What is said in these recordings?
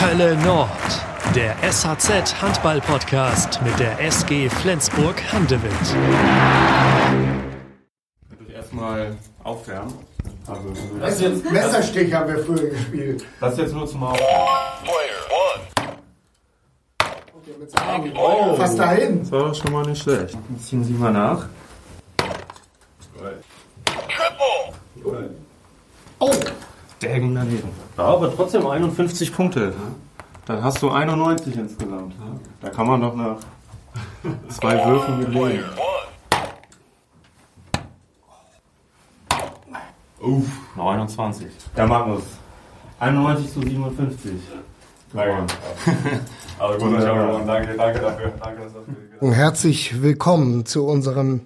Hölle Nord, der SHZ Handball Podcast mit der SG Flensburg Handewitt. Ich euch erstmal aufwärmen. Also, Das jetzt Messerstich haben wir früher gespielt. das ist jetzt nur zum Aufwärmen. Oh, fast dahin. Das war schon mal nicht schlecht. Jetzt ziehen Sie mal nach. Oh, Daggen daneben. Ja, aber trotzdem 51 Punkte. Dann hast du 91 insgesamt. Da kann man doch nach zwei Würfen gelegen. Uff, 29. Der Magnus. 91 zu 57. Gewonnen. Aber gut. Danke, danke dafür. Danke, dass das und herzlich willkommen zu unserem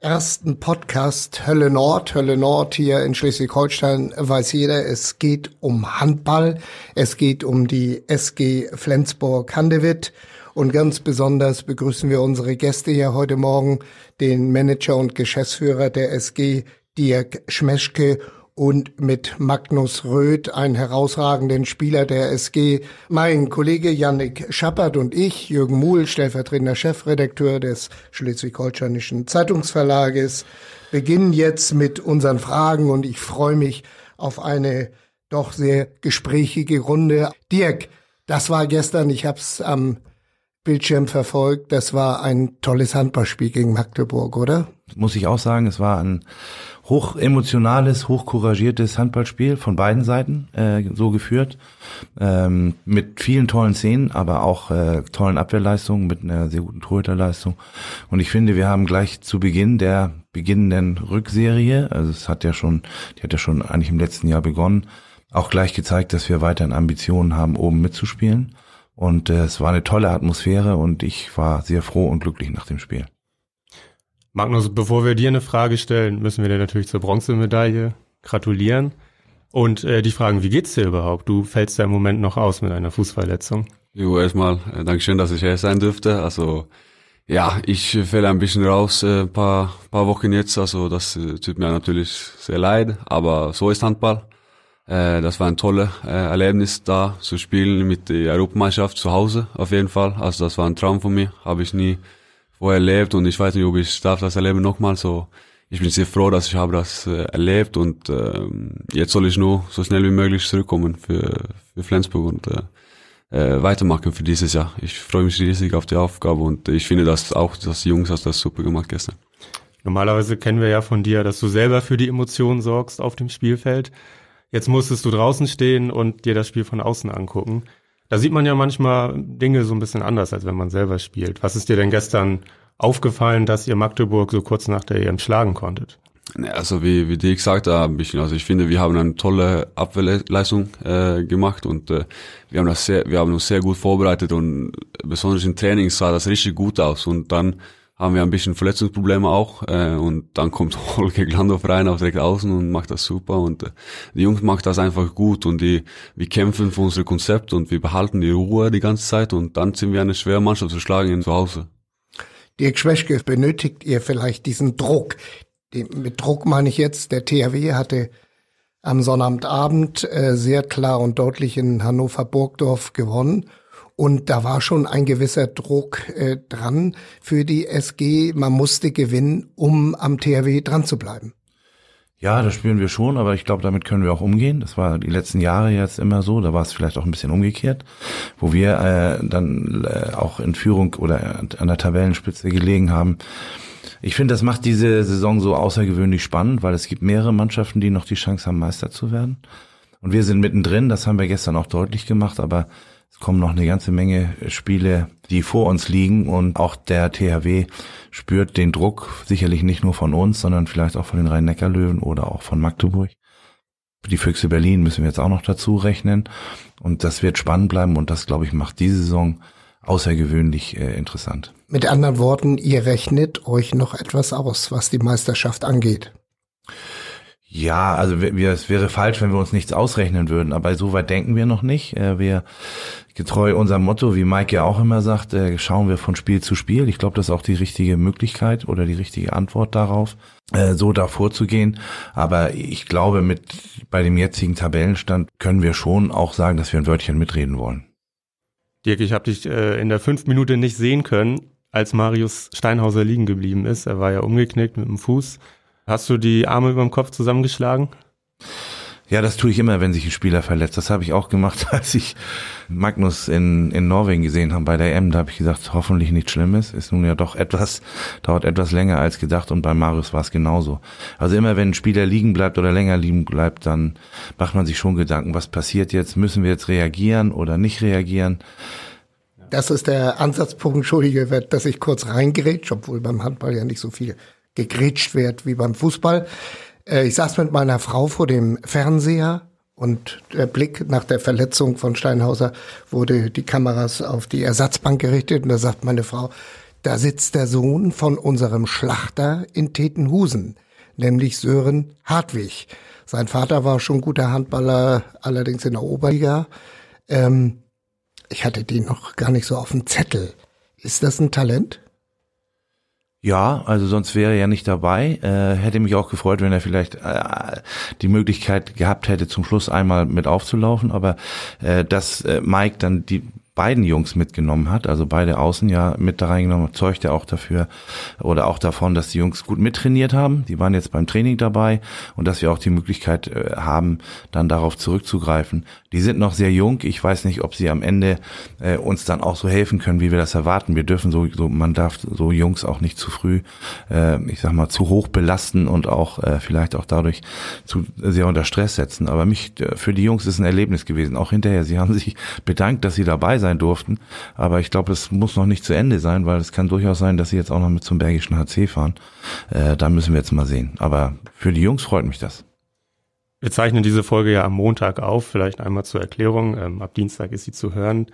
ersten Podcast Hölle Nord. Hölle Nord hier in Schleswig-Holstein weiß jeder, es geht um Handball. Es geht um die SG Flensburg-Handewitt. Und ganz besonders begrüßen wir unsere Gäste hier heute Morgen, den Manager und Geschäftsführer der SG, Dirk Schmeschke und mit Magnus Röth, einen herausragenden Spieler der SG. Mein Kollege Yannick Schappert und ich, Jürgen Muhl, stellvertretender Chefredakteur des Schleswig-Holsteinischen Zeitungsverlages, beginnen jetzt mit unseren Fragen und ich freue mich auf eine doch sehr gesprächige Runde. Dirk, das war gestern, ich habe es am Bildschirm verfolgt, das war ein tolles Handballspiel gegen Magdeburg, oder? Muss ich auch sagen, es war ein hoch emotionales, hoch couragiertes Handballspiel von beiden Seiten äh, so geführt, ähm, mit vielen tollen Szenen, aber auch äh, tollen Abwehrleistungen, mit einer sehr guten Torhüterleistung. Und ich finde, wir haben gleich zu Beginn der beginnenden Rückserie, also es hat ja schon, die hat ja schon eigentlich im letzten Jahr begonnen, auch gleich gezeigt, dass wir weiterhin Ambitionen haben, oben mitzuspielen. Und äh, es war eine tolle Atmosphäre und ich war sehr froh und glücklich nach dem Spiel. Magnus, bevor wir dir eine Frage stellen, müssen wir dir natürlich zur Bronzemedaille gratulieren und äh, dich fragen, wie geht's dir überhaupt? Du fällst ja im Moment noch aus mit einer Fußverletzung. Jo, erstmal äh, Dankeschön, dass ich hier sein dürfte. Also ja, ich fälle ein bisschen raus, äh, paar paar Wochen jetzt. Also das äh, tut mir natürlich sehr leid, aber so ist Handball. Äh, das war ein tolles äh, Erlebnis da zu spielen mit der Europameisterschaft zu Hause auf jeden Fall. Also das war ein Traum von mir, habe ich nie vorher erlebt und ich weiß nicht, ob ich darf das erleben nochmal. So, ich bin sehr froh, dass ich habe das äh, erlebt und äh, jetzt soll ich nur so schnell wie möglich zurückkommen für für Flensburg und äh, äh, weitermachen für dieses Jahr. Ich freue mich riesig auf die Aufgabe und ich finde, dass auch dass die Jungs hast das super gemacht gestern. Normalerweise kennen wir ja von dir, dass du selber für die Emotionen sorgst auf dem Spielfeld. Jetzt musstest du draußen stehen und dir das Spiel von außen angucken. Da sieht man ja manchmal Dinge so ein bisschen anders, als wenn man selber spielt. Was ist dir denn gestern aufgefallen, dass ihr Magdeburg so kurz nach der EM schlagen konntet? Also wie, wie die gesagt haben, bisschen. Also ich finde, wir haben eine tolle Abwehrleistung äh, gemacht und äh, wir haben das sehr, wir haben uns sehr gut vorbereitet und besonders im Training sah das richtig gut aus und dann haben wir ein bisschen Verletzungsprobleme auch äh, und dann kommt Holger Glandorf rein auf direkt außen und macht das super und äh, die Jungs macht das einfach gut und die wir kämpfen für unser Konzept und wir behalten die Ruhe die ganze Zeit und dann sind wir eine schwere Mannschaft zu schlagen zu Hause. Dirk Schwäschke, benötigt ihr vielleicht diesen Druck? Den, mit Druck meine ich jetzt, der THW hatte am Sonnabendabend äh, sehr klar und deutlich in Hannover-Burgdorf gewonnen. Und da war schon ein gewisser Druck äh, dran für die SG. Man musste gewinnen, um am THW dran zu bleiben. Ja, das spüren wir schon, aber ich glaube, damit können wir auch umgehen. Das war die letzten Jahre jetzt immer so. Da war es vielleicht auch ein bisschen umgekehrt, wo wir äh, dann äh, auch in Führung oder an der Tabellenspitze gelegen haben. Ich finde, das macht diese Saison so außergewöhnlich spannend, weil es gibt mehrere Mannschaften, die noch die Chance haben, Meister zu werden. Und wir sind mittendrin, das haben wir gestern auch deutlich gemacht, aber es kommen noch eine ganze Menge Spiele, die vor uns liegen und auch der THW spürt den Druck, sicherlich nicht nur von uns, sondern vielleicht auch von den Rhein-Neckar-Löwen oder auch von Magdeburg. Die Füchse Berlin müssen wir jetzt auch noch dazu rechnen und das wird spannend bleiben und das, glaube ich, macht diese Saison außergewöhnlich äh, interessant. Mit anderen Worten, ihr rechnet euch noch etwas aus, was die Meisterschaft angeht. Ja, also wir, es wäre falsch, wenn wir uns nichts ausrechnen würden, aber so weit denken wir noch nicht. Äh, wir getreu unserem Motto, wie Mike ja auch immer sagt, äh, schauen wir von Spiel zu Spiel. Ich glaube, das ist auch die richtige Möglichkeit oder die richtige Antwort darauf, äh, so da vorzugehen. Aber ich glaube, mit bei dem jetzigen Tabellenstand können wir schon auch sagen, dass wir ein Wörtchen mitreden wollen. Dirk, ich habe dich in der fünf Minute nicht sehen können, als Marius Steinhauser liegen geblieben ist. Er war ja umgeknickt mit dem Fuß. Hast du die Arme über dem Kopf zusammengeschlagen? Ja, das tue ich immer, wenn sich ein Spieler verletzt. Das habe ich auch gemacht, als ich Magnus in, in Norwegen gesehen habe bei der M. Da habe ich gesagt, hoffentlich nichts Schlimmes. Ist nun ja doch etwas, dauert etwas länger als gedacht und bei Marius war es genauso. Also immer wenn ein Spieler liegen bleibt oder länger liegen bleibt, dann macht man sich schon Gedanken, was passiert jetzt? Müssen wir jetzt reagieren oder nicht reagieren? Das ist der Ansatzpunkt, entschuldige, dass ich kurz reingrätsche, obwohl beim Handball ja nicht so viel gegrätscht wird wie beim Fußball. Äh, ich saß mit meiner Frau vor dem Fernseher und der Blick nach der Verletzung von Steinhauser wurde die Kameras auf die Ersatzbank gerichtet und da sagt meine Frau, da sitzt der Sohn von unserem Schlachter in Tetenhusen, nämlich Sören Hartwig. Sein Vater war schon guter Handballer, allerdings in der Oberliga. Ähm, ich hatte den noch gar nicht so auf dem Zettel. Ist das ein Talent? Ja, also sonst wäre er ja nicht dabei. Äh, hätte mich auch gefreut, wenn er vielleicht äh, die Möglichkeit gehabt hätte, zum Schluss einmal mit aufzulaufen. Aber äh, dass äh, Mike dann die beiden Jungs mitgenommen hat, also beide Außen ja mit da reingenommen, zeugt ja auch dafür oder auch davon, dass die Jungs gut mittrainiert haben. Die waren jetzt beim Training dabei und dass wir auch die Möglichkeit äh, haben, dann darauf zurückzugreifen. Die sind noch sehr jung. Ich weiß nicht, ob sie am Ende äh, uns dann auch so helfen können, wie wir das erwarten. Wir dürfen so, so man darf so Jungs auch nicht zu früh, äh, ich sag mal, zu hoch belasten und auch äh, vielleicht auch dadurch zu sehr unter Stress setzen. Aber mich äh, für die Jungs ist ein Erlebnis gewesen. Auch hinterher. Sie haben sich bedankt, dass sie dabei sein durften. Aber ich glaube, es muss noch nicht zu Ende sein, weil es kann durchaus sein, dass sie jetzt auch noch mit zum Bergischen HC fahren. Äh, da müssen wir jetzt mal sehen. Aber für die Jungs freut mich das. Wir zeichnen diese Folge ja am Montag auf, vielleicht einmal zur Erklärung. Ähm, ab Dienstag ist sie zu hören.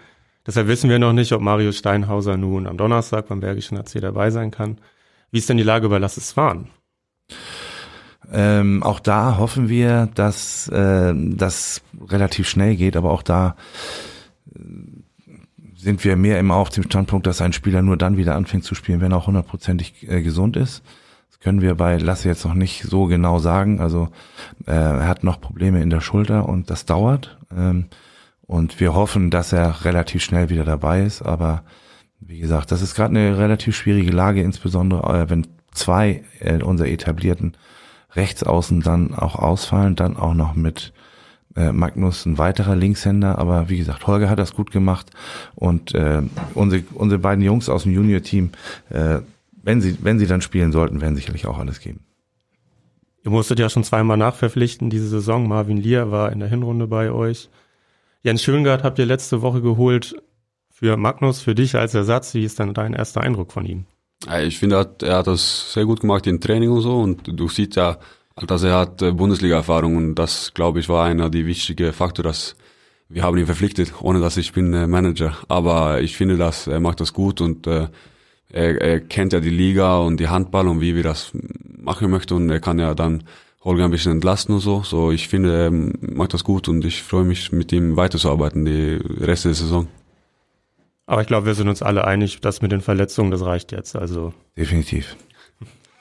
Deshalb wissen wir noch nicht, ob Marius Steinhauser nun am Donnerstag beim Bergischen AC dabei sein kann. Wie ist denn die Lage bei Lass es fahren? Ähm, auch da hoffen wir, dass äh, das relativ schnell geht, aber auch da sind wir mehr immer auf dem Standpunkt, dass ein Spieler nur dann wieder anfängt zu spielen, wenn er auch hundertprozentig äh, gesund ist können wir bei Lasse jetzt noch nicht so genau sagen. Also äh, er hat noch Probleme in der Schulter und das dauert. Ähm, und wir hoffen, dass er relativ schnell wieder dabei ist. Aber wie gesagt, das ist gerade eine relativ schwierige Lage, insbesondere äh, wenn zwei äh, unserer etablierten Rechtsaußen dann auch ausfallen, dann auch noch mit äh, Magnus ein weiterer Linkshänder, aber wie gesagt, Holger hat das gut gemacht und äh, unsere, unsere beiden Jungs aus dem Junior-Team äh, wenn sie, wenn sie dann spielen sollten, werden sicherlich auch alles geben. Ihr musstet ja schon zweimal nachverpflichten diese Saison. Marvin Lier war in der Hinrunde bei euch. Jens Schöngard habt ihr letzte Woche geholt für Magnus, für dich als Ersatz. Wie ist dann dein erster Eindruck von ihm? Ich finde, er hat das sehr gut gemacht im Training und so. Und du siehst ja, dass er hat äh, Bundesliga-Erfahrung und das, glaube ich, war einer der wichtigen Faktoren, dass wir haben ihn verpflichtet, ohne dass ich bin äh, Manager. Aber ich finde, dass er macht das gut und äh, er, er kennt ja die Liga und die Handball und wie wir das machen möchten und er kann ja dann Holger ein bisschen entlasten und so. So, ich finde, er macht das gut und ich freue mich, mit ihm weiterzuarbeiten, die Reste der Saison. Aber ich glaube, wir sind uns alle einig, dass mit den Verletzungen, das reicht jetzt. Also definitiv.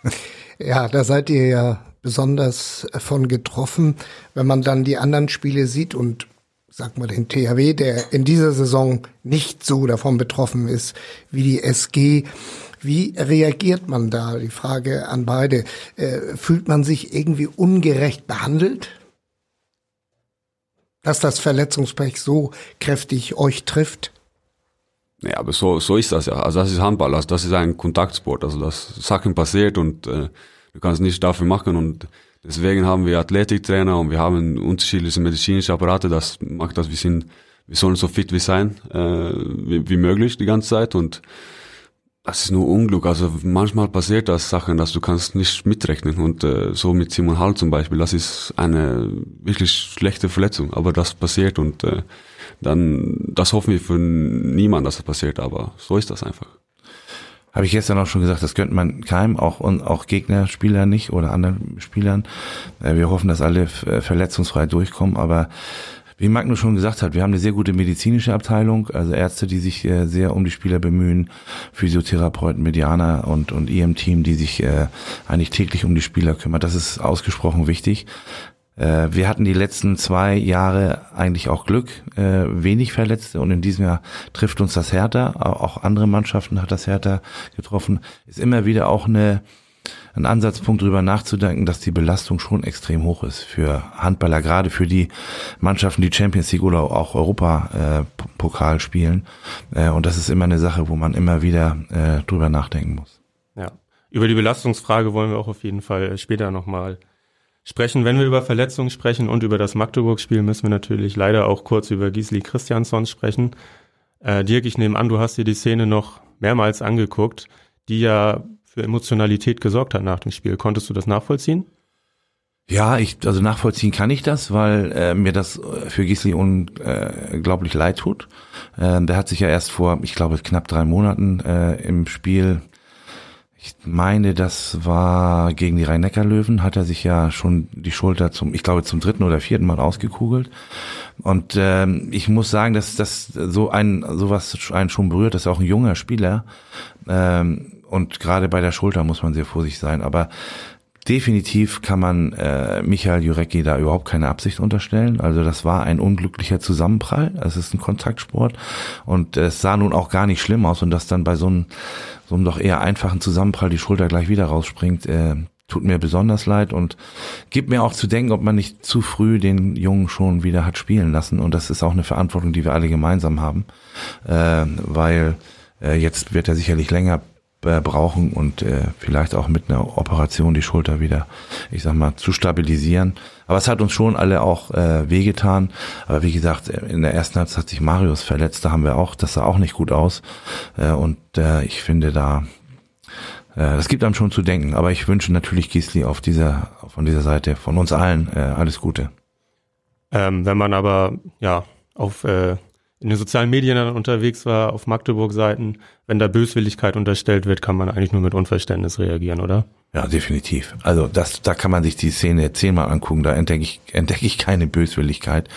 Ja, da seid ihr ja besonders von getroffen, wenn man dann die anderen Spiele sieht und sag mal, den THW, der in dieser Saison nicht so davon betroffen ist wie die SG. Wie reagiert man da? Die Frage an beide. Äh, fühlt man sich irgendwie ungerecht behandelt? Dass das Verletzungspech so kräftig euch trifft? Ja, aber so, so ist das ja. Also das ist Handball, also das ist ein Kontaktsport. Also das Sachen passiert und äh, du kannst nichts dafür machen und Deswegen haben wir Athletiktrainer und wir haben unterschiedliche medizinische Apparate. Das macht das, wir sind, wir sollen so fit wie sein, äh, wie, wie möglich die ganze Zeit und das ist nur Unglück. Also manchmal passiert das Sachen, dass du kannst nicht mitrechnen und äh, so mit Simon Hall zum Beispiel, das ist eine wirklich schlechte Verletzung, aber das passiert und äh, dann, das hoffen wir für niemanden, dass das passiert, aber so ist das einfach. Habe ich gestern auch schon gesagt, das könnte man keinem, auch, und auch Gegnerspieler nicht oder anderen Spielern. Äh, wir hoffen, dass alle äh, verletzungsfrei durchkommen, aber wie Magnus schon gesagt hat, wir haben eine sehr gute medizinische Abteilung, also Ärzte, die sich äh, sehr um die Spieler bemühen, Physiotherapeuten, Medianer und, und ihrem Team, die sich eigentlich täglich um die Spieler kümmern. Das ist ausgesprochen wichtig. Äh, wir hatten die letzten zwei Jahre eigentlich auch Glück, äh, wenig Verletzte und in diesem Jahr trifft uns das härter. Auch andere Mannschaften hat das härter getroffen. Ist immer wieder auch eine ein Ansatzpunkt darüber nachzudenken, dass die Belastung schon extrem hoch ist für Handballer, gerade für die Mannschaften, die Champions League oder auch Europa-Pokal äh, spielen. Und das ist immer eine Sache, wo man immer wieder drüber nachdenken muss. Ja, über die Belastungsfrage wollen wir auch auf jeden Fall später nochmal sprechen. Wenn wir über Verletzungen sprechen und über das Magdeburg-Spiel, müssen wir natürlich leider auch kurz über Gisli Christiansson sprechen. Äh, Dirk, ich nehme an, du hast dir die Szene noch mehrmals angeguckt, die ja für Emotionalität gesorgt hat nach dem Spiel. Konntest du das nachvollziehen? Ja, ich, also nachvollziehen kann ich das, weil äh, mir das für Gisli unglaublich leid tut. Äh, der hat sich ja erst vor, ich glaube, knapp drei Monaten äh, im Spiel ich meine, das war gegen die Rhein-Neckar-Löwen, hat er sich ja schon die Schulter zum, ich glaube, zum dritten oder vierten Mal ausgekugelt. Und ähm, ich muss sagen, dass das so ein sowas einen schon berührt, das ist auch ein junger Spieler. Ähm, und gerade bei der Schulter muss man sehr vorsichtig sein. Aber Definitiv kann man äh, Michael Jurecki da überhaupt keine Absicht unterstellen. Also das war ein unglücklicher Zusammenprall. Es ist ein Kontaktsport und es sah nun auch gar nicht schlimm aus und dass dann bei so einem, so einem doch eher einfachen Zusammenprall die Schulter gleich wieder rausspringt, äh, tut mir besonders leid und gibt mir auch zu denken, ob man nicht zu früh den Jungen schon wieder hat spielen lassen. Und das ist auch eine Verantwortung, die wir alle gemeinsam haben, äh, weil äh, jetzt wird er sicherlich länger äh, brauchen und äh, vielleicht auch mit einer Operation die Schulter wieder, ich sag mal, zu stabilisieren. Aber es hat uns schon alle auch äh, wehgetan. Aber wie gesagt, in der ersten Halbzeit hat sich Marius verletzt, da haben wir auch, das sah auch nicht gut aus. Äh, und äh, ich finde da, äh, das gibt einem schon zu denken. Aber ich wünsche natürlich Gisli auf dieser, von dieser Seite, von uns allen, äh, alles Gute. Ähm, wenn man aber ja auf äh, in den sozialen Medien dann unterwegs war, auf Magdeburg-Seiten, wenn da Böswilligkeit unterstellt wird, kann man eigentlich nur mit Unverständnis reagieren, oder? Ja, definitiv. Also das, da kann man sich die Szene zehnmal angucken, da entdecke ich, entdecke ich keine Böswilligkeit.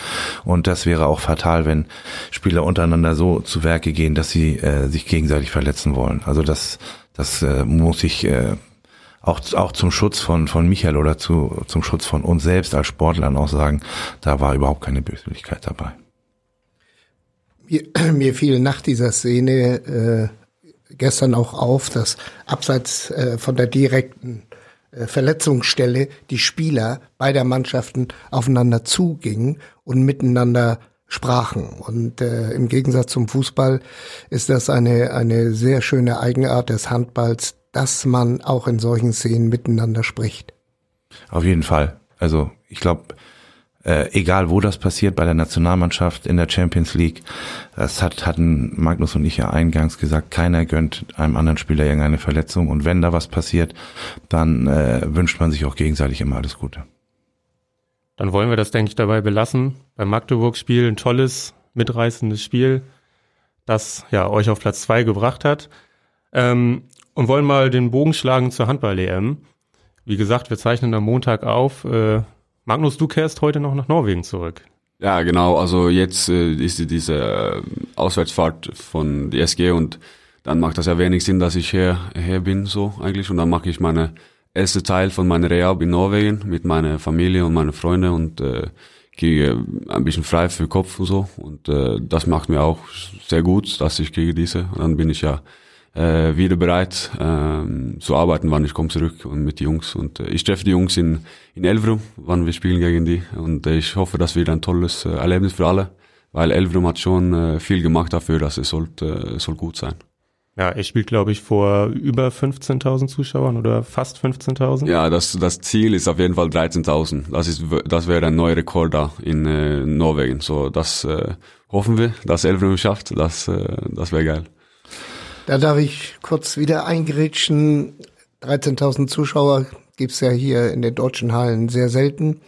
Und das wäre auch fatal, wenn Spieler untereinander so zu Werke gehen, dass sie äh, sich gegenseitig verletzen wollen. Also das, das äh, muss ich äh, auch, auch zum Schutz von, von Michael oder zu, zum Schutz von uns selbst als Sportlern auch sagen, da war überhaupt keine Böswilligkeit dabei. Mir, mir fiel nach dieser Szene äh, gestern auch auf, dass abseits äh, von der direkten äh, Verletzungsstelle die Spieler beider Mannschaften aufeinander zugingen und miteinander sprachen. Und äh, im Gegensatz zum Fußball ist das eine, eine sehr schöne Eigenart des Handballs, dass man auch in solchen Szenen miteinander spricht. Auf jeden Fall. Also ich glaube, äh, egal wo das passiert, bei der Nationalmannschaft, in der Champions League. Das hat, hatten Magnus und ich ja eingangs gesagt, keiner gönnt einem anderen Spieler irgendeine Verletzung. Und wenn da was passiert, dann äh, wünscht man sich auch gegenseitig immer alles Gute. Dann wollen wir das, denke ich, dabei belassen. Beim Magdeburg-Spiel ein tolles, mitreißendes Spiel, das ja euch auf Platz zwei gebracht hat. Ähm, und wollen mal den Bogen schlagen zur Handball-EM. Wie gesagt, wir zeichnen am Montag auf. Äh, Magnus, du kehrst heute noch nach Norwegen zurück. Ja, genau. Also jetzt äh, ist diese äh, Auswärtsfahrt von der SG und dann macht das ja wenig Sinn, dass ich her, her bin so eigentlich und dann mache ich meine erste Teil von meiner Rehab in Norwegen mit meiner Familie und meinen Freunden und äh, kriege ein bisschen frei für Kopf und so und äh, das macht mir auch sehr gut, dass ich kriege diese und dann bin ich ja äh, wieder bereit äh, zu arbeiten, wann ich komme zurück und mit den Jungs. Und äh, ich treffe die Jungs in, in Elverum, wann wir spielen gegen die. Und äh, ich hoffe, das wird ein tolles äh, Erlebnis für alle, weil Elverum hat schon äh, viel gemacht dafür, dass es sollte, äh, soll gut sein. Ja, er spielt, glaube ich, vor über 15.000 Zuschauern oder fast 15.000. Ja, das, das Ziel ist auf jeden Fall 13.000. Das ist, das wäre ein neuer Rekord da in äh, Norwegen. So, das äh, hoffen wir, dass Elverum schafft. Das, äh, das wäre geil. Da darf ich kurz wieder eingrätschen. 13.000 Zuschauer gibt's ja hier in den deutschen Hallen sehr selten.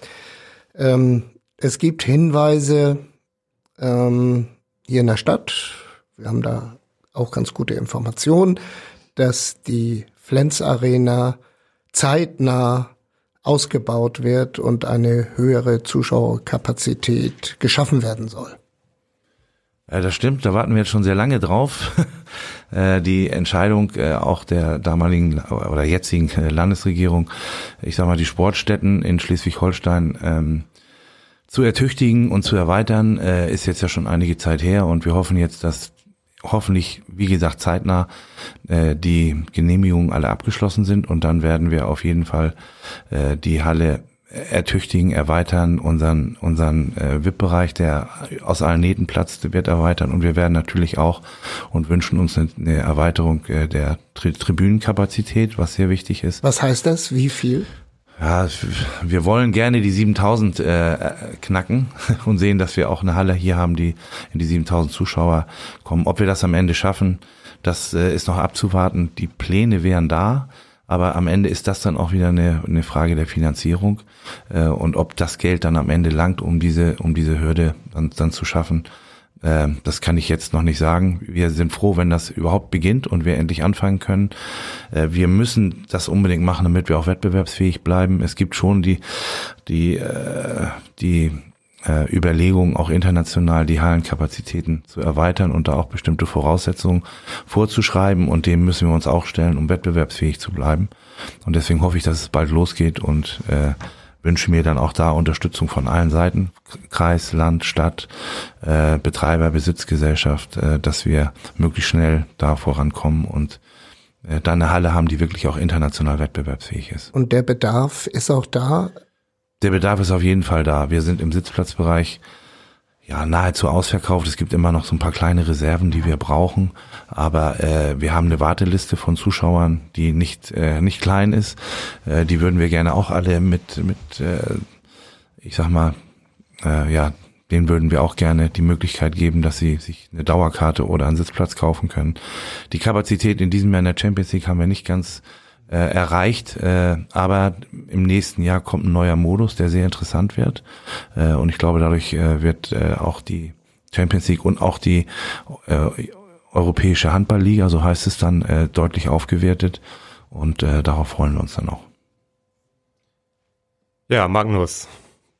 Ähm, es gibt Hinweise ähm, hier in der Stadt. Wir haben da auch ganz gute Informationen, dass die Flens Arena zeitnah ausgebaut wird und eine höhere Zuschauerkapazität geschaffen werden soll. Äh, das stimmt, da warten wir jetzt schon sehr lange drauf. Äh, die Entscheidung äh, auch der damaligen oder jetzigen Landesregierung, ich sag mal, die Sportstätten in Schleswig-Holstein ähm, zu ertüchtigen und zu erweitern, äh, ist jetzt ja schon einige Zeit her und wir hoffen jetzt, dass hoffentlich, wie gesagt, zeitnah äh, die Genehmigungen alle abgeschlossen sind und dann werden wir auf jeden Fall äh, die Halle ertüchtigen, erweitern, unseren, unseren äh, VIP-Bereich, der aus allen Nähten platzt, wird erweitern und wir werden natürlich auch und wünschen uns eine, eine Erweiterung äh, der Tri Tribünenkapazität, was sehr wichtig ist. Was heißt das? Wie viel? Ja, wir wollen gerne die 7000 äh, knacken und sehen, dass wir auch eine Halle hier haben, die in die 7000 Zuschauer kommen. Ob wir das am Ende schaffen, das äh, ist noch abzuwarten. Die Pläne wären da. Aber am Ende ist das dann auch wieder eine, eine Frage der Finanzierung äh, und ob das Geld dann am Ende langt, um diese, um diese Hürde dann, dann zu schaffen. Äh, das kann ich jetzt noch nicht sagen. Wir sind froh, wenn das überhaupt beginnt und wir endlich anfangen können. Äh, wir müssen das unbedingt machen, damit wir auch wettbewerbsfähig bleiben. Es gibt schon die, die, äh, die äh, Überlegungen, auch international die Hallenkapazitäten zu erweitern und da auch bestimmte Voraussetzungen vorzuschreiben und dem müssen wir uns auch stellen, um wettbewerbsfähig zu bleiben. Und deswegen hoffe ich, dass es bald losgeht und äh, wünsche mir dann auch da Unterstützung von allen Seiten, Kreis, Land, Stadt, äh, Betreiber, Besitzgesellschaft, äh, dass wir möglichst schnell da vorankommen und äh, da eine Halle haben, die wirklich auch international wettbewerbsfähig ist. Und der Bedarf ist auch da? Der Bedarf ist auf jeden Fall da. Wir sind im Sitzplatzbereich ja nahezu ausverkauft. Es gibt immer noch so ein paar kleine Reserven, die wir brauchen, aber äh, wir haben eine Warteliste von Zuschauern, die nicht äh, nicht klein ist. Äh, die würden wir gerne auch alle mit mit äh, ich sag mal äh, ja denen würden wir auch gerne die Möglichkeit geben, dass sie sich eine Dauerkarte oder einen Sitzplatz kaufen können. Die Kapazität in diesem Jahr in der Champions League haben wir nicht ganz äh, erreicht. Äh, aber im nächsten Jahr kommt ein neuer Modus, der sehr interessant wird. Äh, und ich glaube, dadurch äh, wird äh, auch die Champions League und auch die äh, Europäische Handballliga, so heißt es dann, äh, deutlich aufgewertet. Und äh, darauf freuen wir uns dann auch. Ja, Magnus,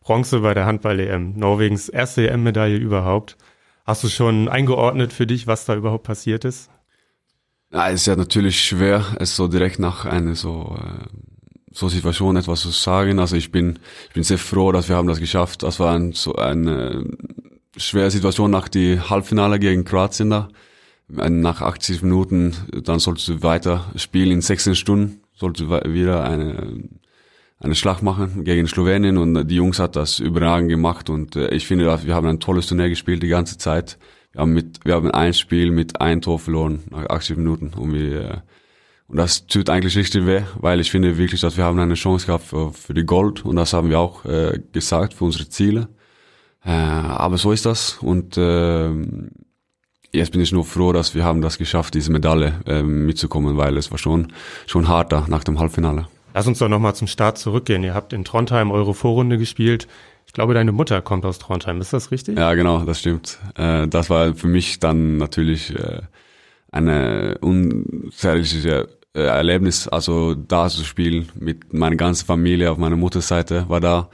Bronze bei der Handball-EM, Norwegens erste EM-Medaille überhaupt. Hast du schon eingeordnet für dich, was da überhaupt passiert ist? Ja, es ist ja natürlich schwer, es so direkt nach einer so, äh, so Situation etwas zu sagen. Also ich bin, ich bin sehr froh, dass wir haben das geschafft. Das war ein, so eine schwere Situation nach die Halbfinale gegen Kroatien da. Nach 80 Minuten, dann solltest du weiter spielen in 16 Stunden, solltest du wieder eine, eine Schlacht machen gegen Slowenien und die Jungs hat das überragend gemacht und äh, ich finde, wir haben ein tolles Turnier gespielt die ganze Zeit wir haben, mit, wir haben ein Spiel mit ein Tor verloren nach 80 Minuten und wir, äh, und das tut eigentlich richtig weh, weil ich finde wirklich, dass wir haben eine Chance gehabt für, für die Gold und das haben wir auch äh, gesagt für unsere Ziele. Äh, aber so ist das und äh, jetzt bin ich nur froh, dass wir haben das geschafft, diese Medaille äh, mitzukommen, weil es war schon schon harter nach dem Halbfinale. Lass uns doch nochmal zum Start zurückgehen. Ihr habt in Trondheim eure Vorrunde gespielt. Ich glaube, deine Mutter kommt aus Trondheim, ist das richtig? Ja, genau, das stimmt. Äh, das war für mich dann natürlich äh, eine unzerliche äh, Erlebnis, also da zu spielen mit meiner ganzen Familie auf meiner Mutterseite war da.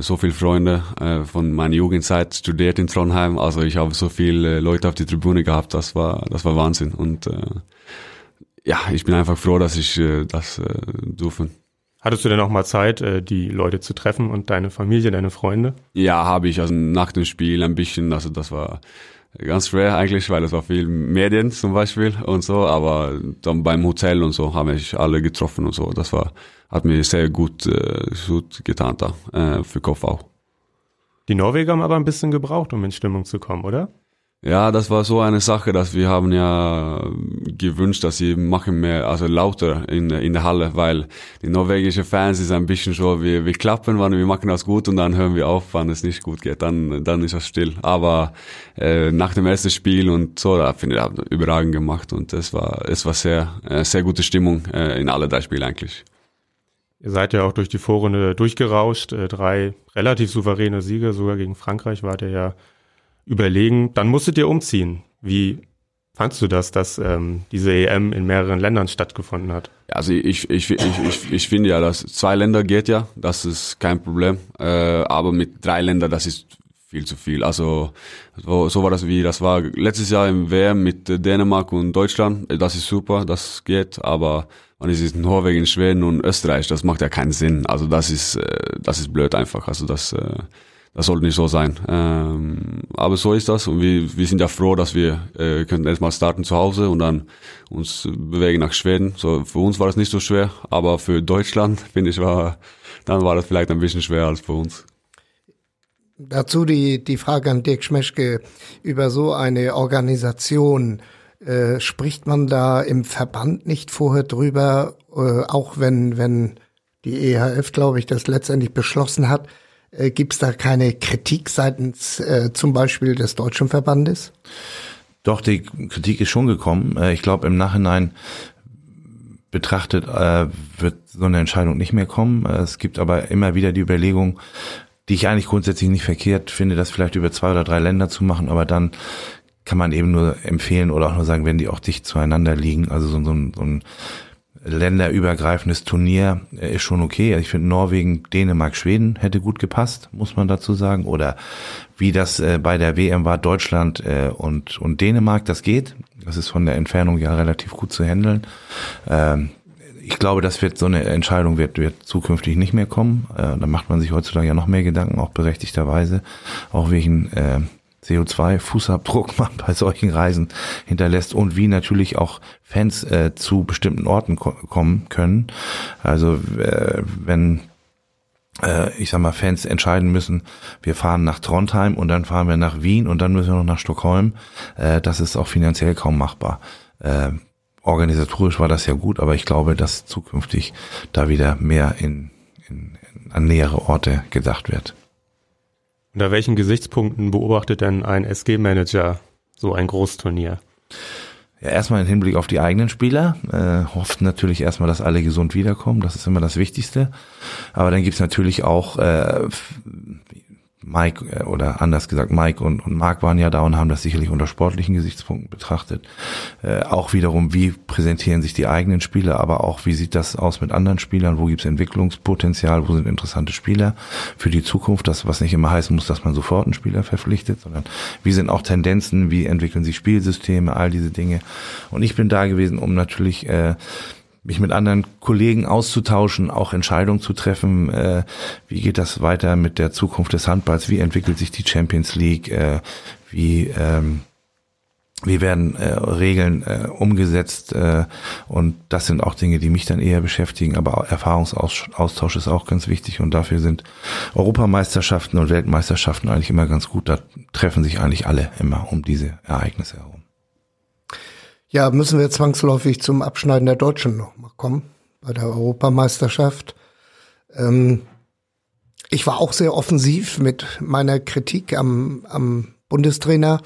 So viele Freunde von meiner Jugendzeit studiert in Trondheim, also ich habe so viele Leute auf die Tribüne gehabt, das war das war Wahnsinn und ja, ich bin einfach froh, dass ich das durfte. Hattest du denn auch mal Zeit, äh, die Leute zu treffen und deine Familie, deine Freunde? Ja, habe ich. Also nach dem Spiel ein bisschen. Also das war ganz schwer eigentlich, weil es war viel Medien zum Beispiel und so. Aber dann beim Hotel und so haben ich alle getroffen und so. Das war hat mir sehr gut, äh, gut getan da äh, für Kopf auch. Die Norweger haben aber ein bisschen gebraucht, um in Stimmung zu kommen, oder? Ja, das war so eine Sache, dass wir haben ja gewünscht, dass sie machen mehr, also lauter in, in der Halle, weil die norwegische Fans ist ein bisschen so, wir, wir klappen, wann wir machen das gut und dann hören wir auf, wann es nicht gut geht, dann, dann ist das still. Aber äh, nach dem ersten Spiel und so, da finde ich, haben überragend gemacht und es war, es war sehr, äh, sehr gute Stimmung äh, in alle drei Spiele eigentlich. Ihr seid ja auch durch die Vorrunde durchgerauscht, äh, drei relativ souveräne Siege, sogar gegen Frankreich wart ihr ja überlegen. Dann musstet ihr umziehen. Wie fandst du das, dass ähm, diese EM in mehreren Ländern stattgefunden hat? Also ich, ich, ich, ich, ich finde ja, dass zwei Länder geht ja, das ist kein Problem. Äh, aber mit drei Ländern, das ist viel zu viel. Also so, so war das wie das war letztes Jahr im WM mit Dänemark und Deutschland. Das ist super, das geht, aber man ist in Norwegen, Schweden und Österreich, das macht ja keinen Sinn. Also das ist äh, das ist blöd einfach. Also das äh, das sollte nicht so sein. Ähm, aber so ist das und wir, wir sind ja froh, dass wir äh, könnten erstmal starten zu Hause und dann uns bewegen nach Schweden. So für uns war das nicht so schwer, aber für Deutschland finde ich war dann war das vielleicht ein bisschen schwerer als für uns. Dazu die, die Frage an Dirk Schmeschke über so eine Organisation. Äh, spricht man da im Verband nicht vorher drüber, äh, auch wenn, wenn die EHF, glaube ich, das letztendlich beschlossen hat, äh, Gibt es da keine Kritik seitens äh, zum Beispiel des Deutschen Verbandes? Doch, die Kritik ist schon gekommen. Äh, ich glaube, im Nachhinein betrachtet äh, wird so eine Entscheidung nicht mehr kommen. Äh, es gibt aber immer wieder die Überlegung, die ich eigentlich grundsätzlich nicht verkehrt finde, das vielleicht über zwei oder drei Länder zu machen, aber dann kann man eben nur empfehlen oder auch nur sagen, wenn die auch dicht zueinander liegen, also so, so, so ein länderübergreifendes Turnier äh, ist schon okay. Ich finde Norwegen, Dänemark, Schweden hätte gut gepasst, muss man dazu sagen. Oder wie das äh, bei der WM war, Deutschland äh, und, und Dänemark, das geht. Das ist von der Entfernung ja relativ gut zu handeln. Ähm, ich glaube, das wird so eine Entscheidung wird, wird zukünftig nicht mehr kommen. da macht man sich heutzutage ja noch mehr Gedanken, auch berechtigterweise, auch wegen CO2-Fußabdruck man bei solchen Reisen hinterlässt und wie natürlich auch Fans äh, zu bestimmten Orten ko kommen können. Also äh, wenn äh, ich sag mal, Fans entscheiden müssen, wir fahren nach Trondheim und dann fahren wir nach Wien und dann müssen wir noch nach Stockholm, äh, das ist auch finanziell kaum machbar. Äh, organisatorisch war das ja gut, aber ich glaube, dass zukünftig da wieder mehr in, in, in an nähere Orte gedacht wird. Unter welchen Gesichtspunkten beobachtet denn ein SG-Manager so ein Großturnier? Ja, erstmal im Hinblick auf die eigenen Spieler. Äh, hofft natürlich erstmal, dass alle gesund wiederkommen. Das ist immer das Wichtigste. Aber dann gibt's natürlich auch äh, Mike äh, oder anders gesagt Mike und, und Mark waren ja da und haben das sicherlich unter sportlichen Gesichtspunkten betrachtet. Äh, auch wiederum, wie präsentieren sich die eigenen Spieler, aber auch wie sieht das aus mit anderen Spielern, wo gibt's Entwicklungspotenzial, wo sind interessante Spieler für die Zukunft, das was nicht immer heißen muss, dass man sofort einen Spieler verpflichtet, sondern wie sind auch Tendenzen, wie entwickeln sich Spielsysteme, all diese Dinge. Und ich bin da gewesen, um natürlich äh, mich mit anderen Kollegen auszutauschen, auch Entscheidungen zu treffen. Äh, wie geht das weiter mit der Zukunft des Handballs? Wie entwickelt sich die Champions League? Äh, wie ähm, wie werden äh, Regeln äh, umgesetzt äh, und das sind auch Dinge, die mich dann eher beschäftigen, aber Erfahrungsaustausch ist auch ganz wichtig und dafür sind Europameisterschaften und Weltmeisterschaften eigentlich immer ganz gut. Da treffen sich eigentlich alle immer um diese Ereignisse herum. Ja, müssen wir zwangsläufig zum Abschneiden der Deutschen noch mal kommen bei der Europameisterschaft. Ähm, ich war auch sehr offensiv mit meiner Kritik am, am Bundestrainer.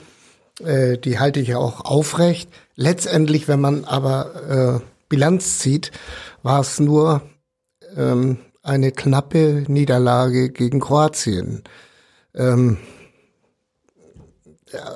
Äh, die halte ich ja auch aufrecht. Letztendlich, wenn man aber äh, Bilanz zieht, war es nur ähm, eine knappe Niederlage gegen Kroatien. Ähm,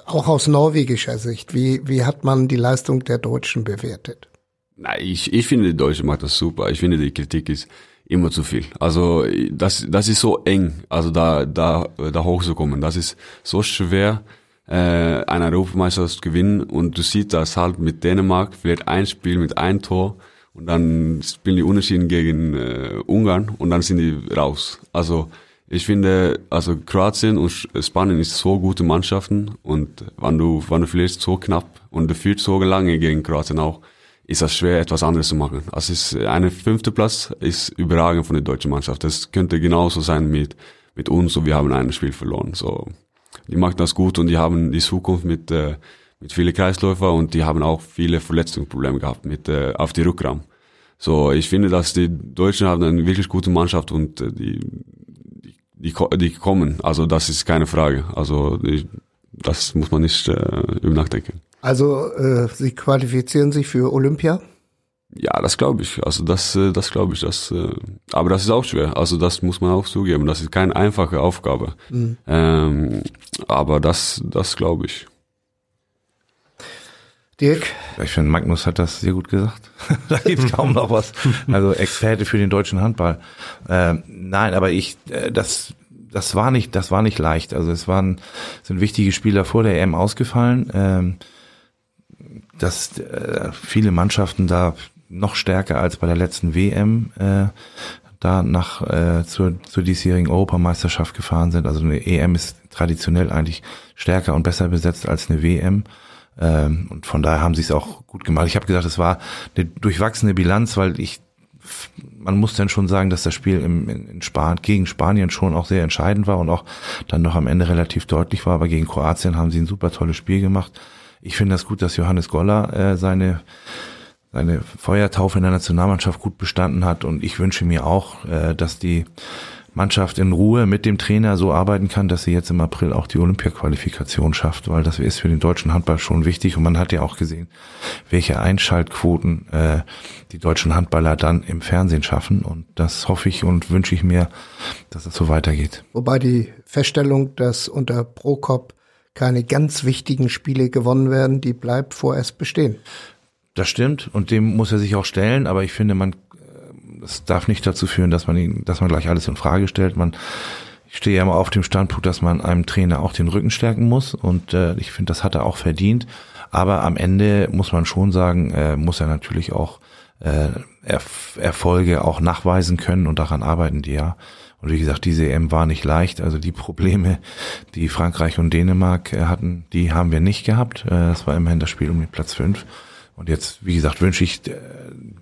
auch aus norwegischer Sicht, wie, wie hat man die Leistung der Deutschen bewertet? Na, ich, ich finde, die Deutsche macht das super. Ich finde, die Kritik ist immer zu viel. Also das, das ist so eng, also da, da, da hochzukommen. Das ist so schwer, äh, eine Europameisterschaft zu gewinnen und du siehst das halt mit Dänemark, vielleicht ein Spiel mit ein Tor und dann spielen die Unentschieden gegen äh, Ungarn und dann sind die raus. Also ich finde, also Kroatien und Spanien ist so gute Mannschaften und wenn du, wenn du verlierst so knapp und du fühlst so lange gegen Kroatien auch, ist das schwer, etwas anderes zu machen. Also ist eine fünfte Platz ist überragend von der deutschen Mannschaft. Das könnte genauso sein mit, mit uns und wir haben ein Spiel verloren. So, die machen das gut und die haben die Zukunft mit, äh, mit viele Kreisläufer und die haben auch viele Verletzungsprobleme gehabt mit, äh, auf die Rückraum. So, ich finde, dass die Deutschen haben eine wirklich gute Mannschaft und äh, die, die, die kommen. Also das ist keine Frage. Also die, das muss man nicht äh, über nachdenken. Also äh, Sie qualifizieren sich für Olympia? Ja, das glaube ich. Also das, äh, das glaube ich. Das, äh, aber das ist auch schwer. Also das muss man auch zugeben. Das ist keine einfache Aufgabe. Mhm. Ähm, aber das, das glaube ich. Dirk? Ich finde, Magnus hat das sehr gut gesagt. da gibt kaum noch was. Also Experte für den deutschen Handball. Äh, nein, aber ich, äh, das das war nicht, das war nicht leicht. Also es waren, sind wichtige Spieler vor der EM ausgefallen. Ähm, dass äh, viele Mannschaften da noch stärker als bei der letzten WM äh, da nach äh, zur, zur diesjährigen Europameisterschaft gefahren sind. Also eine EM ist traditionell eigentlich stärker und besser besetzt als eine WM. Ähm, und von daher haben sie es auch gut gemacht. Ich habe gesagt, es war eine durchwachsene Bilanz, weil ich man muss dann schon sagen, dass das Spiel im, in Span gegen Spanien schon auch sehr entscheidend war und auch dann noch am Ende relativ deutlich war. Aber gegen Kroatien haben sie ein super tolles Spiel gemacht. Ich finde das gut, dass Johannes Goller äh, seine seine Feuertaufe in der Nationalmannschaft gut bestanden hat und ich wünsche mir auch, äh, dass die Mannschaft in Ruhe mit dem Trainer so arbeiten kann, dass sie jetzt im April auch die Olympiaqualifikation schafft, weil das ist für den deutschen Handball schon wichtig und man hat ja auch gesehen, welche Einschaltquoten äh, die deutschen Handballer dann im Fernsehen schaffen und das hoffe ich und wünsche ich mir, dass es so weitergeht. Wobei die Feststellung, dass unter Prokop keine ganz wichtigen Spiele gewonnen werden, die bleibt vorerst bestehen. Das stimmt und dem muss er sich auch stellen, aber ich finde, man es darf nicht dazu führen, dass man ihn, dass man gleich alles in Frage stellt. Man ich stehe ja immer auf dem Standpunkt, dass man einem Trainer auch den Rücken stärken muss und äh, ich finde, das hat er auch verdient. Aber am Ende muss man schon sagen, äh, muss er natürlich auch äh, Erf Erfolge auch nachweisen können und daran arbeiten die ja. Und wie gesagt, diese EM war nicht leicht. Also die Probleme, die Frankreich und Dänemark äh, hatten, die haben wir nicht gehabt. Äh, es war immerhin das Spiel um den Platz fünf. Und jetzt, wie gesagt, wünsche ich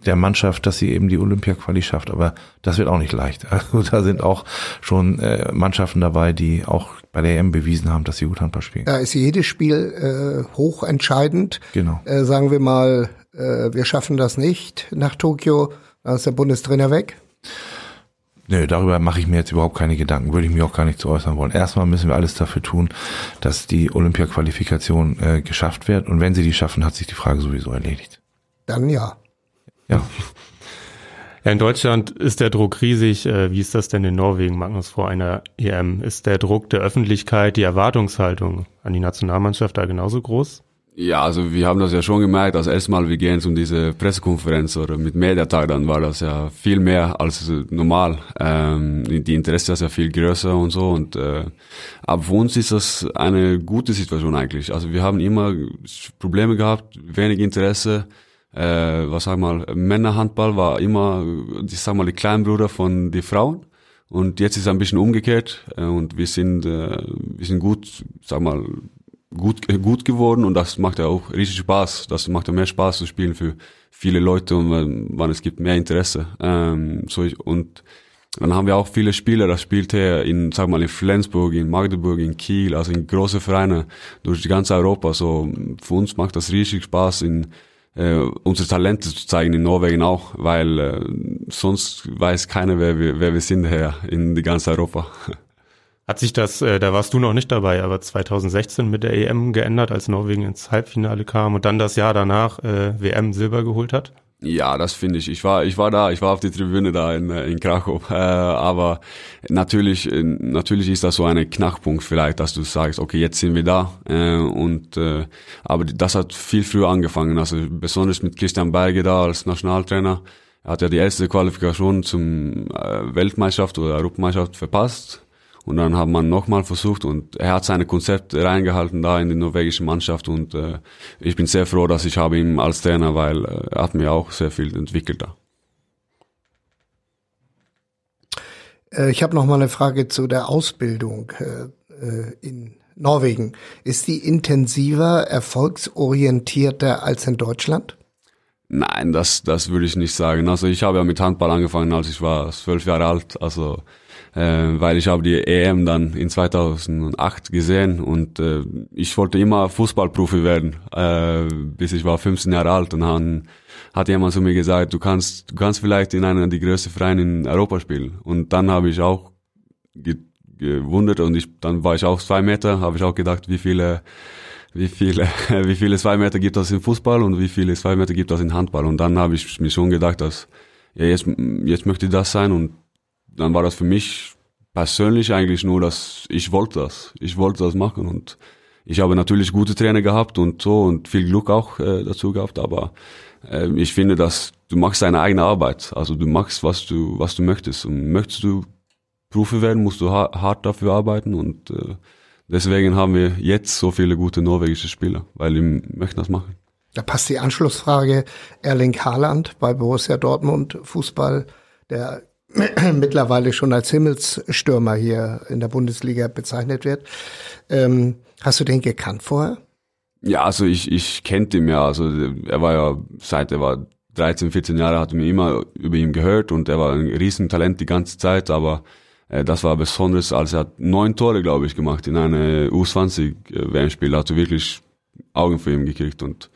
der Mannschaft, dass sie eben die Olympia-Quali schafft. Aber das wird auch nicht leicht. Also da sind auch schon äh, Mannschaften dabei, die auch bei der EM bewiesen haben, dass sie gut Handball spielen. Da ist jedes Spiel äh, hochentscheidend. Genau. Äh, sagen wir mal, äh, wir schaffen das nicht nach Tokio, dann ist der Bundestrainer weg. Nö, darüber mache ich mir jetzt überhaupt keine Gedanken, würde ich mir auch gar nicht zu äußern wollen. Erstmal müssen wir alles dafür tun, dass die Olympia-Qualifikation äh, geschafft wird. Und wenn sie die schaffen, hat sich die Frage sowieso erledigt. Dann ja. Ja. Ja, in Deutschland ist der Druck riesig. Äh, wie ist das denn in Norwegen, Magnus, vor einer EM? Ist der Druck der Öffentlichkeit, die Erwartungshaltung an die Nationalmannschaft da genauso groß? Ja, also wir haben das ja schon gemerkt, als erstmal wir gehen zu dieser Pressekonferenz oder mit Mediatag, dann war das ja viel mehr als normal. Ähm, die Interesse ist ja viel größer und so. Und äh, aber uns ist das eine gute Situation eigentlich. Also wir haben immer Probleme gehabt, wenig Interesse. Äh, was sag mal, Männerhandball war immer, ich sag mal, die Kleinbruder von den Frauen. Und jetzt ist es ein bisschen umgekehrt äh, und wir sind, äh, wir sind gut, sag mal, gut, äh, gut geworden und das macht ja auch richtig Spaß. Das macht ja mehr Spaß zu spielen für viele Leute und wann, wann es gibt mehr Interesse. Ähm, so ich, und dann haben wir auch viele Spieler, das spielt er in, sag mal, in Flensburg, in Magdeburg, in Kiel, also in große Vereine durch die ganze Europa. So, für uns macht das richtig Spaß, in, äh, unsere Talente zu zeigen in Norwegen auch, weil äh, sonst weiß keiner, wer wir, wer wir sind her in die ganze Europa. Hat sich das, äh, da warst du noch nicht dabei, aber 2016 mit der EM geändert, als Norwegen ins Halbfinale kam und dann das Jahr danach äh, WM Silber geholt hat? Ja, das finde ich. Ich war, ich war da, ich war auf die Tribüne da in, äh, in Krakow. Äh, aber natürlich, äh, natürlich ist das so ein Knackpunkt vielleicht, dass du sagst, okay, jetzt sind wir da. Äh, und äh, aber das hat viel früher angefangen. Also besonders mit Christian Berge da als Nationaltrainer. Er hat ja die erste Qualifikation zum äh, Weltmeisterschaft oder Europameisterschaft verpasst und dann hat man nochmal versucht und er hat seine Konzepte reingehalten da in die norwegische Mannschaft und äh, ich bin sehr froh, dass ich habe ihn als Trainer, weil äh, er hat mir auch sehr viel entwickelt da. Äh, ich habe noch mal eine Frage zu der Ausbildung äh, äh, in Norwegen. Ist die intensiver, erfolgsorientierter als in Deutschland? Nein, das, das würde ich nicht sagen. Also ich habe ja mit Handball angefangen, als ich war zwölf Jahre alt. Also äh, weil ich habe die EM dann in 2008 gesehen und äh, ich wollte immer Fußballprofi werden, äh, bis ich war 15 Jahre alt und dann hat jemand zu mir gesagt, du kannst, du kannst vielleicht in einer der größten Vereine in Europa spielen. Und dann habe ich auch ge gewundert und ich, dann war ich auch zwei Meter, habe ich auch gedacht, wie viele wie viele, wie viele zwei Meter gibt es im Fußball und wie viele zwei Meter gibt es in Handball. Und dann habe ich mir schon gedacht, dass ja, jetzt, jetzt möchte ich das sein und dann war das für mich persönlich eigentlich nur, dass ich wollte das. Ich wollte das machen und ich habe natürlich gute Trainer gehabt und so und viel Glück auch äh, dazu gehabt, aber äh, ich finde, dass du machst deine eigene Arbeit. Also du machst, was du, was du möchtest. Und möchtest du Profi werden, musst du hart dafür arbeiten und äh, deswegen haben wir jetzt so viele gute norwegische Spieler, weil die möchten das machen. Da passt die Anschlussfrage Erling Haaland bei Borussia Dortmund Fußball, der mittlerweile schon als Himmelsstürmer hier in der Bundesliga bezeichnet wird. Ähm, hast du den gekannt vorher? Ja, also ich, ich kannte ihn ja. Also er war ja, seit er war 13, 14 Jahre, hatte mir immer über ihn gehört und er war ein Riesentalent die ganze Zeit, aber äh, das war besonders, als er hat neun Tore, glaube ich, gemacht in einem U20-WM-Spiel. Da hat er wirklich Augen für ihn gekriegt und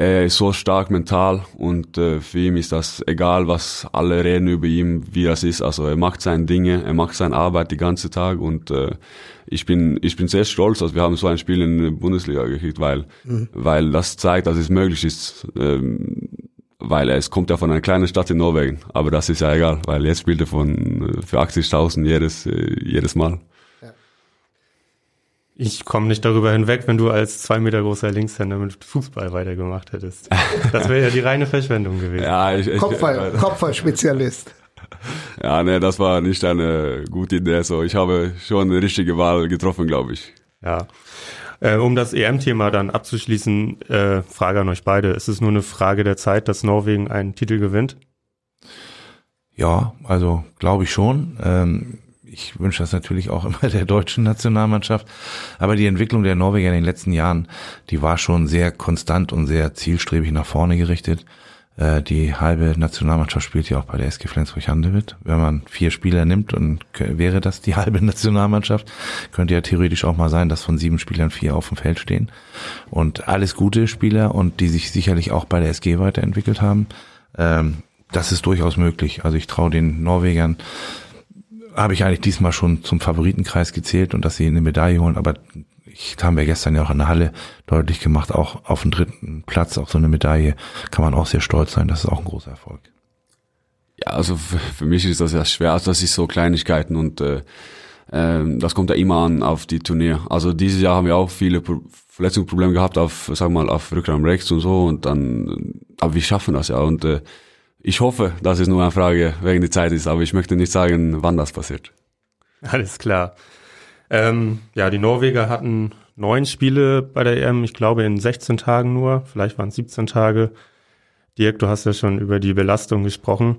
er ist so stark mental und äh, für ihn ist das egal, was alle reden über ihn, wie das ist. Also er macht seine Dinge, er macht seine Arbeit die ganze Tag und äh, ich bin ich bin sehr stolz, dass wir haben so ein Spiel in der Bundesliga gekriegt, weil mhm. weil das zeigt, dass es möglich ist. Ähm, weil es kommt ja von einer kleinen Stadt in Norwegen, aber das ist ja egal, weil jetzt spielt er von äh, für 80.000 jedes äh, jedes Mal. Ich komme nicht darüber hinweg, wenn du als zwei Meter großer Linkshänder mit Fußball weitergemacht hättest. Das wäre ja die reine Verschwendung gewesen. Ja, ich, ich, Kopfball, Kopfballspezialist. Ja, ne, das war nicht eine gute Idee. So, ich habe schon eine richtige Wahl getroffen, glaube ich. Ja. Äh, um das EM-Thema dann abzuschließen, äh, Frage an euch beide. Ist es nur eine Frage der Zeit, dass Norwegen einen Titel gewinnt? Ja, also glaube ich schon. Ähm, ich wünsche das natürlich auch immer der deutschen Nationalmannschaft. Aber die Entwicklung der Norweger in den letzten Jahren, die war schon sehr konstant und sehr zielstrebig nach vorne gerichtet. Äh, die halbe Nationalmannschaft spielt ja auch bei der SG Flensburg-Handewitt. Wenn man vier Spieler nimmt und wäre das die halbe Nationalmannschaft, könnte ja theoretisch auch mal sein, dass von sieben Spielern vier auf dem Feld stehen. Und alles gute Spieler und die sich sicherlich auch bei der SG weiterentwickelt haben. Ähm, das ist durchaus möglich. Also ich traue den Norwegern habe ich eigentlich diesmal schon zum Favoritenkreis gezählt und dass sie eine Medaille holen, aber ich haben wir gestern ja auch in der Halle deutlich gemacht, auch auf dem dritten Platz, auch so eine Medaille, kann man auch sehr stolz sein, das ist auch ein großer Erfolg. Ja, also für, mich ist das ja schwer, also das ist so Kleinigkeiten und äh, äh, das kommt ja immer an auf die Turnier. Also dieses Jahr haben wir auch viele Pro Verletzungsprobleme gehabt auf, sag mal, auf Rückraum rechts und so und dann, aber wir schaffen das ja und äh, ich hoffe, dass es nur eine Frage wegen der Zeit ist, aber ich möchte nicht sagen, wann das passiert. Alles klar. Ähm, ja, die Norweger hatten neun Spiele bei der EM, ich glaube in 16 Tagen nur, vielleicht waren es 17 Tage. Dirk, du hast ja schon über die Belastung gesprochen.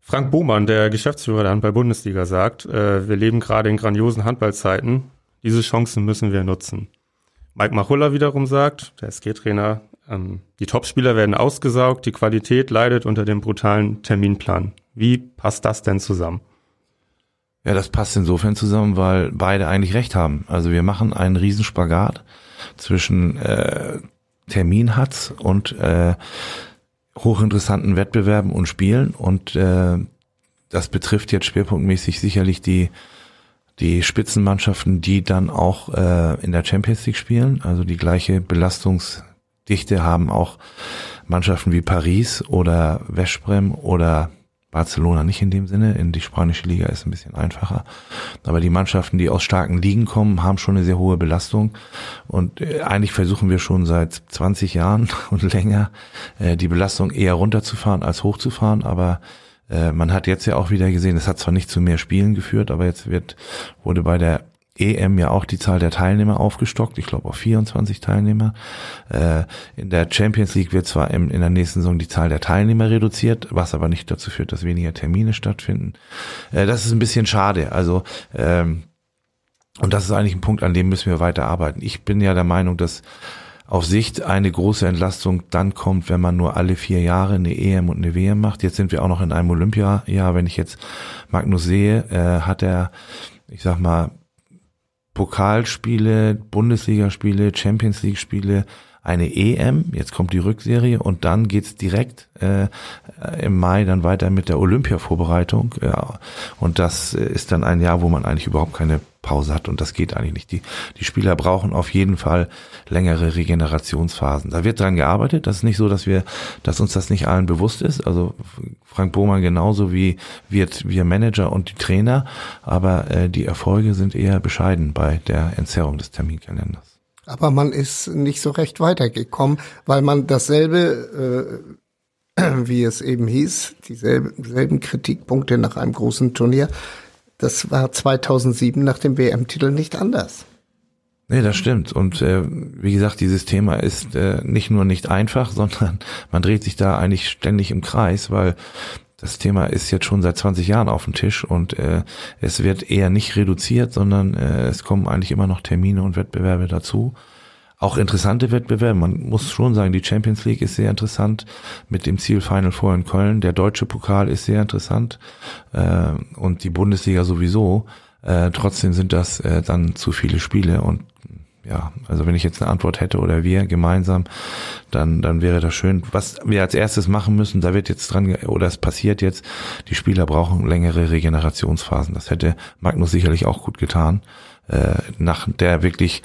Frank Bohmann, der Geschäftsführer der Handball-Bundesliga, sagt, äh, wir leben gerade in grandiosen Handballzeiten. Diese Chancen müssen wir nutzen. Mike Machulla wiederum sagt, der SG-Trainer, ähm, die Topspieler werden ausgesaugt, die Qualität leidet unter dem brutalen Terminplan. Wie passt das denn zusammen? Ja, das passt insofern zusammen, weil beide eigentlich recht haben. Also wir machen einen Riesenspagat zwischen äh, Terminhatz und äh, hochinteressanten Wettbewerben und Spielen und äh, das betrifft jetzt schwerpunktmäßig sicherlich die die Spitzenmannschaften, die dann auch äh, in der Champions League spielen, also die gleiche Belastungs Dichte haben auch Mannschaften wie Paris oder Westbrem oder Barcelona nicht in dem Sinne. In die spanische Liga ist ein bisschen einfacher. Aber die Mannschaften, die aus starken Ligen kommen, haben schon eine sehr hohe Belastung. Und äh, eigentlich versuchen wir schon seit 20 Jahren und länger, äh, die Belastung eher runterzufahren als hochzufahren. Aber äh, man hat jetzt ja auch wieder gesehen, es hat zwar nicht zu mehr Spielen geführt, aber jetzt wird, wurde bei der EM ja auch die Zahl der Teilnehmer aufgestockt, ich glaube auf 24 Teilnehmer. Äh, in der Champions League wird zwar in, in der nächsten Saison die Zahl der Teilnehmer reduziert, was aber nicht dazu führt, dass weniger Termine stattfinden. Äh, das ist ein bisschen schade. Also ähm, und das ist eigentlich ein Punkt, an dem müssen wir weiter arbeiten. Ich bin ja der Meinung, dass auf Sicht eine große Entlastung dann kommt, wenn man nur alle vier Jahre eine EM und eine WM macht. Jetzt sind wir auch noch in einem Olympia-Jahr. Wenn ich jetzt Magnus sehe, äh, hat er, ich sag mal, Pokalspiele, Bundesligaspiele, Champions League Spiele, eine EM, jetzt kommt die Rückserie und dann geht's direkt äh, im Mai dann weiter mit der Olympia-Vorbereitung. Ja. Und das ist dann ein Jahr, wo man eigentlich überhaupt keine Pause hat und das geht eigentlich nicht. Die, die Spieler brauchen auf jeden Fall längere Regenerationsphasen. Da wird dran gearbeitet. Das ist nicht so, dass wir, dass uns das nicht allen bewusst ist. Also Frank Bohmann genauso wie wir, wir Manager und die Trainer. Aber äh, die Erfolge sind eher bescheiden bei der Entzerrung des Terminkalenders. Aber man ist nicht so recht weitergekommen, weil man dasselbe, äh, wie es eben hieß, dieselben Kritikpunkte nach einem großen Turnier Das war 2007 nach dem WM-Titel nicht anders. Nee, das stimmt. Und äh, wie gesagt, dieses Thema ist äh, nicht nur nicht einfach, sondern man dreht sich da eigentlich ständig im Kreis, weil das Thema ist jetzt schon seit 20 Jahren auf dem Tisch und äh, es wird eher nicht reduziert, sondern äh, es kommen eigentlich immer noch Termine und Wettbewerbe dazu. Auch interessante Wettbewerbe. Man muss schon sagen, die Champions League ist sehr interessant mit dem Ziel Final Four in Köln. Der deutsche Pokal ist sehr interessant äh, und die Bundesliga sowieso. Äh, trotzdem sind das äh, dann zu viele Spiele und ja, also wenn ich jetzt eine Antwort hätte oder wir gemeinsam, dann, dann wäre das schön. Was wir als erstes machen müssen, da wird jetzt dran, oder es passiert jetzt, die Spieler brauchen längere Regenerationsphasen. Das hätte Magnus sicherlich auch gut getan. Äh, nach der wirklich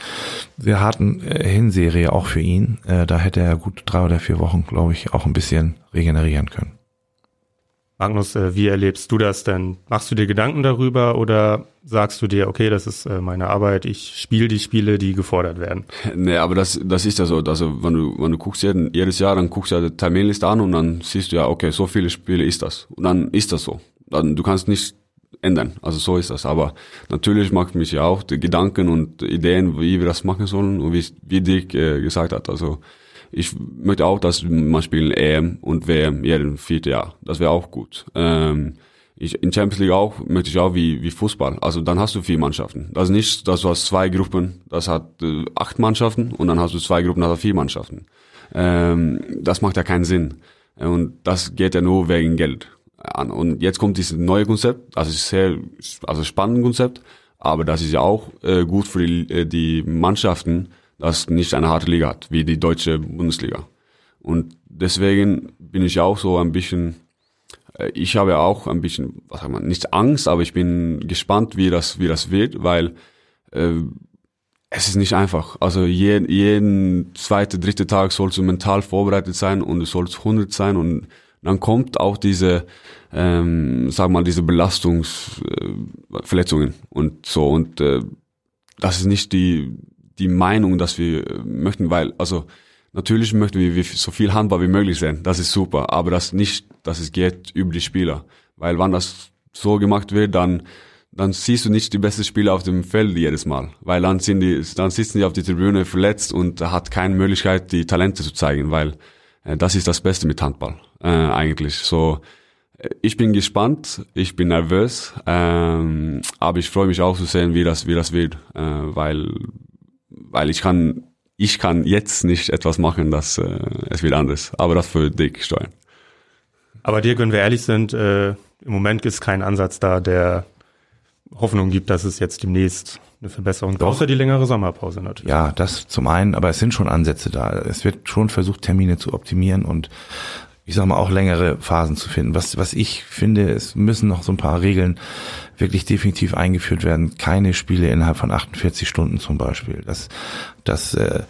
sehr harten äh, Hinserie auch für ihn, äh, da hätte er gut drei oder vier Wochen, glaube ich, auch ein bisschen regenerieren können. Magnus, äh, wie erlebst du das denn? Machst du dir Gedanken darüber oder sagst du dir, okay, das ist äh, meine Arbeit, ich spiele die Spiele, die gefordert werden? Nee, aber das, das ist ja so. Also wenn du, wenn du guckst jeden, jedes Jahr, dann guckst du ja die Terminliste an und dann siehst du ja, okay, so viele Spiele ist das. Und dann ist das so. Dann, du kannst nicht ändern. Also so ist das. Aber natürlich macht mich ja auch die Gedanken und Ideen, wie wir das machen sollen und wie, wie Dirk äh, gesagt hat. Also ich möchte auch, dass man spielen EM und WM jeden vierten Jahr. Das wäre auch gut. Ähm, ich, in Champions League auch möchte ich auch wie, wie Fußball. Also dann hast du vier Mannschaften. Das ist nicht, dass du hast zwei Gruppen, das hat äh, acht Mannschaften und dann hast du zwei Gruppen, das hat vier Mannschaften. Ähm, das macht ja keinen Sinn. Und das geht ja nur wegen Geld an. Und jetzt kommt dieses neue Konzept, also ist sehr, also spannendes Konzept, aber das ist ja auch äh, gut für die, äh, die Mannschaften, das nicht eine harte Liga hat, wie die deutsche Bundesliga. Und deswegen bin ich auch so ein bisschen, äh, ich habe auch ein bisschen, was sagt man, nicht Angst, aber ich bin gespannt, wie das, wie das wird, weil äh, es ist nicht einfach. Also je, jeden zweite, dritte Tag sollst du mental vorbereitet sein und du sollst 100 sein und dann kommt auch diese, ähm, sag mal, diese Belastungsverletzungen äh, und so und äh, das ist nicht die die Meinung, dass wir möchten, weil, also natürlich möchten wir so viel Handball wie möglich sein, das ist super, aber das nicht, dass es geht über die Spieler, weil wenn das so gemacht wird, dann dann siehst du nicht die besten Spieler auf dem Feld jedes Mal, weil dann sind die, dann sitzen die auf die Tribüne verletzt und hat keine Möglichkeit, die Talente zu zeigen, weil äh, das ist das Beste mit Handball äh, eigentlich. So, äh, ich bin gespannt, ich bin nervös, ähm, aber ich freue mich auch zu sehen, wie das wie das wird, äh, weil weil ich kann, ich kann jetzt nicht etwas machen, dass äh, es wird anders. Aber das für Dick steuern. Aber dir, wenn wir ehrlich sind, äh, im Moment ist kein Ansatz da, der Hoffnung gibt, dass es jetzt demnächst eine Verbesserung gibt. Außer die längere Sommerpause natürlich. Ja, das zum einen, aber es sind schon Ansätze da. Es wird schon versucht, Termine zu optimieren und ich sag mal auch längere Phasen zu finden. Was, was ich finde, es müssen noch so ein paar Regeln wirklich definitiv eingeführt werden. Keine Spiele innerhalb von 48 Stunden zum Beispiel. Das, das äh,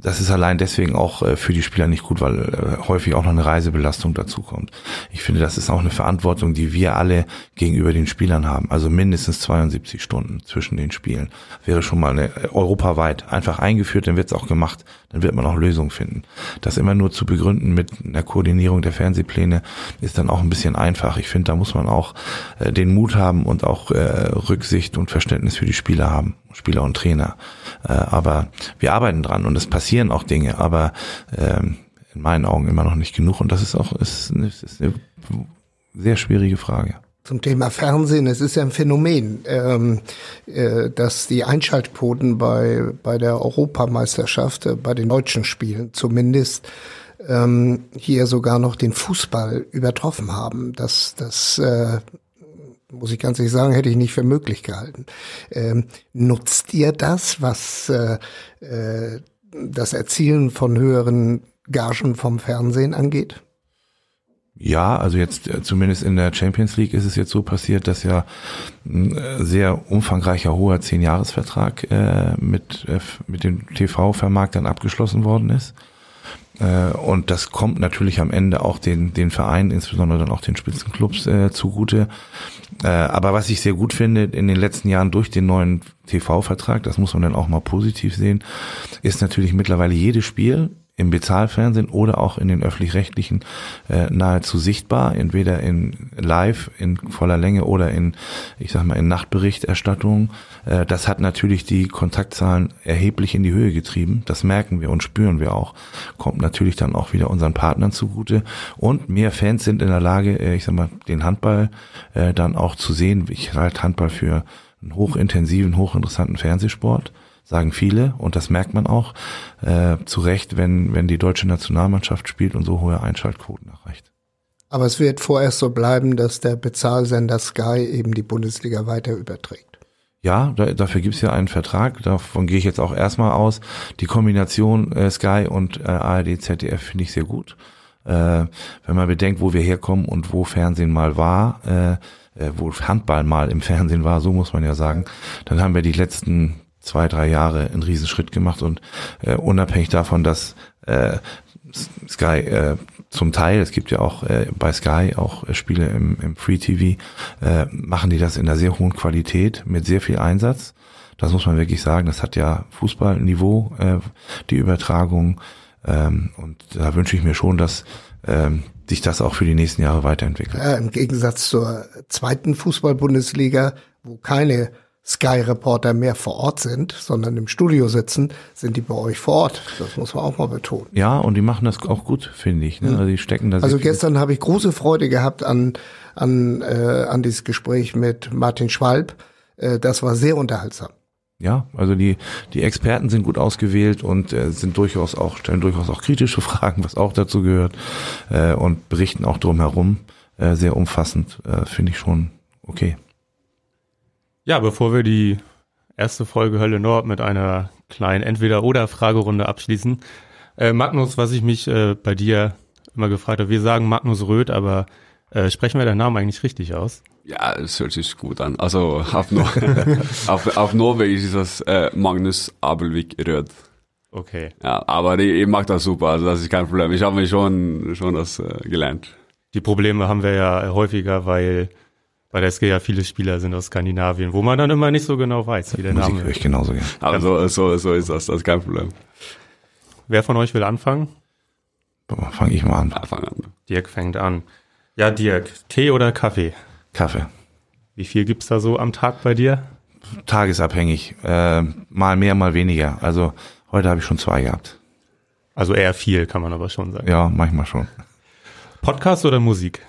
das ist allein deswegen auch äh, für die Spieler nicht gut, weil äh, häufig auch noch eine Reisebelastung dazu kommt. Ich finde, das ist auch eine Verantwortung, die wir alle gegenüber den Spielern haben. Also mindestens 72 Stunden zwischen den Spielen wäre schon mal eine, äh, europaweit einfach eingeführt, dann wird es auch gemacht, dann wird man auch Lösungen finden. Das immer nur zu begründen mit einer Koordinierung der Fernsehpläne ist dann auch ein bisschen einfach. Ich finde, da muss man auch den Mut haben und auch Rücksicht und Verständnis für die Spieler haben. Spieler und Trainer. Äh, aber wir arbeiten dran und es passieren auch Dinge, aber ähm, in meinen Augen immer noch nicht genug und das ist auch ist, ist eine sehr schwierige Frage. Zum Thema Fernsehen, es ist ja ein Phänomen, ähm, äh, dass die Einschaltquoten bei, bei der Europameisterschaft, äh, bei den deutschen Spielen zumindest, ähm, hier sogar noch den Fußball übertroffen haben. Das, das äh, muss ich ganz ehrlich sagen, hätte ich nicht für möglich gehalten. Ähm, nutzt ihr das, was äh, äh, das Erzielen von höheren Gagen vom Fernsehen angeht? Ja, also jetzt äh, zumindest in der Champions League ist es jetzt so passiert, dass ja ein äh, sehr umfangreicher hoher Zehn-Jahres-Vertrag äh, mit, äh, mit dem TV-Vermarktern abgeschlossen worden ist. Äh, und das kommt natürlich am Ende auch den, den Vereinen, insbesondere dann auch den Spitzenclubs äh, zugute. Äh, aber was ich sehr gut finde, in den letzten Jahren durch den neuen TV-Vertrag, das muss man dann auch mal positiv sehen, ist natürlich mittlerweile jedes Spiel im Bezahlfernsehen oder auch in den öffentlich-rechtlichen äh, nahezu sichtbar, entweder in live in voller Länge oder in, ich sag mal, in Nachtberichterstattung. Äh, das hat natürlich die Kontaktzahlen erheblich in die Höhe getrieben. Das merken wir und spüren wir auch. Kommt natürlich dann auch wieder unseren Partnern zugute. Und mehr Fans sind in der Lage, äh, ich sag mal, den Handball äh, dann auch zu sehen. Ich halte Handball für einen hochintensiven, hochinteressanten Fernsehsport sagen viele und das merkt man auch äh, zu Recht, wenn, wenn die deutsche Nationalmannschaft spielt und so hohe Einschaltquoten erreicht. Aber es wird vorerst so bleiben, dass der Bezahlsender Sky eben die Bundesliga weiter überträgt. Ja, da, dafür gibt's ja einen Vertrag, davon gehe ich jetzt auch erstmal aus. Die Kombination äh, Sky und äh, ARD, ZDF finde ich sehr gut. Äh, wenn man bedenkt, wo wir herkommen und wo Fernsehen mal war, äh, äh, wo Handball mal im Fernsehen war, so muss man ja sagen, dann haben wir die letzten zwei, drei Jahre einen Riesenschritt gemacht und äh, unabhängig davon, dass äh, Sky äh, zum Teil, es gibt ja auch äh, bei Sky auch äh, Spiele im, im Free TV, äh, machen die das in einer sehr hohen Qualität mit sehr viel Einsatz. Das muss man wirklich sagen. Das hat ja Fußballniveau, äh, die Übertragung. Ähm, und da wünsche ich mir schon, dass ähm, sich das auch für die nächsten Jahre weiterentwickelt. Ja, Im Gegensatz zur zweiten Fußball-Bundesliga, wo keine Sky-Reporter mehr vor Ort sind, sondern im Studio sitzen, sind die bei euch vor Ort. Das muss man auch mal betonen. Ja, und die machen das auch gut, finde ich. Ne? Also die stecken Also gestern habe ich große Freude gehabt an an äh, an dieses Gespräch mit Martin Schwalb. Äh, das war sehr unterhaltsam. Ja, also die, die Experten sind gut ausgewählt und äh, sind durchaus auch, stellen durchaus auch kritische Fragen, was auch dazu gehört, äh, und berichten auch drumherum äh, sehr umfassend, äh, finde ich schon okay. Ja, bevor wir die erste Folge Hölle Nord mit einer kleinen Entweder-Oder-Fragerunde abschließen. Äh, Magnus, was ich mich äh, bei dir immer gefragt habe, wir sagen Magnus Röth, aber äh, sprechen wir deinen Namen eigentlich richtig aus? Ja, es hört sich gut an. Also auf, Nor auf, auf Norwegisch ist das äh, Magnus Abelvik Röd. Okay. Ja, aber ich, ich mag das super, also das ist kein Problem. Ich habe mir schon, schon das äh, gelernt. Die Probleme haben wir ja häufiger, weil bei der SG ja viele Spieler sind aus Skandinavien, wo man dann immer nicht so genau weiß, wie der Musik Name höre ich ist. genauso gern. Aber so, so, so ist das, das ist kein Problem. Wer von euch will anfangen? Fange ich mal an. Anfang an. Dirk fängt an. Ja, Dirk, Tee oder Kaffee? Kaffee. Wie viel gibt's da so am Tag bei dir? Tagesabhängig. Äh, mal mehr, mal weniger. Also heute habe ich schon zwei gehabt. Also eher viel, kann man aber schon sagen. Ja, manchmal schon. Podcast oder Musik?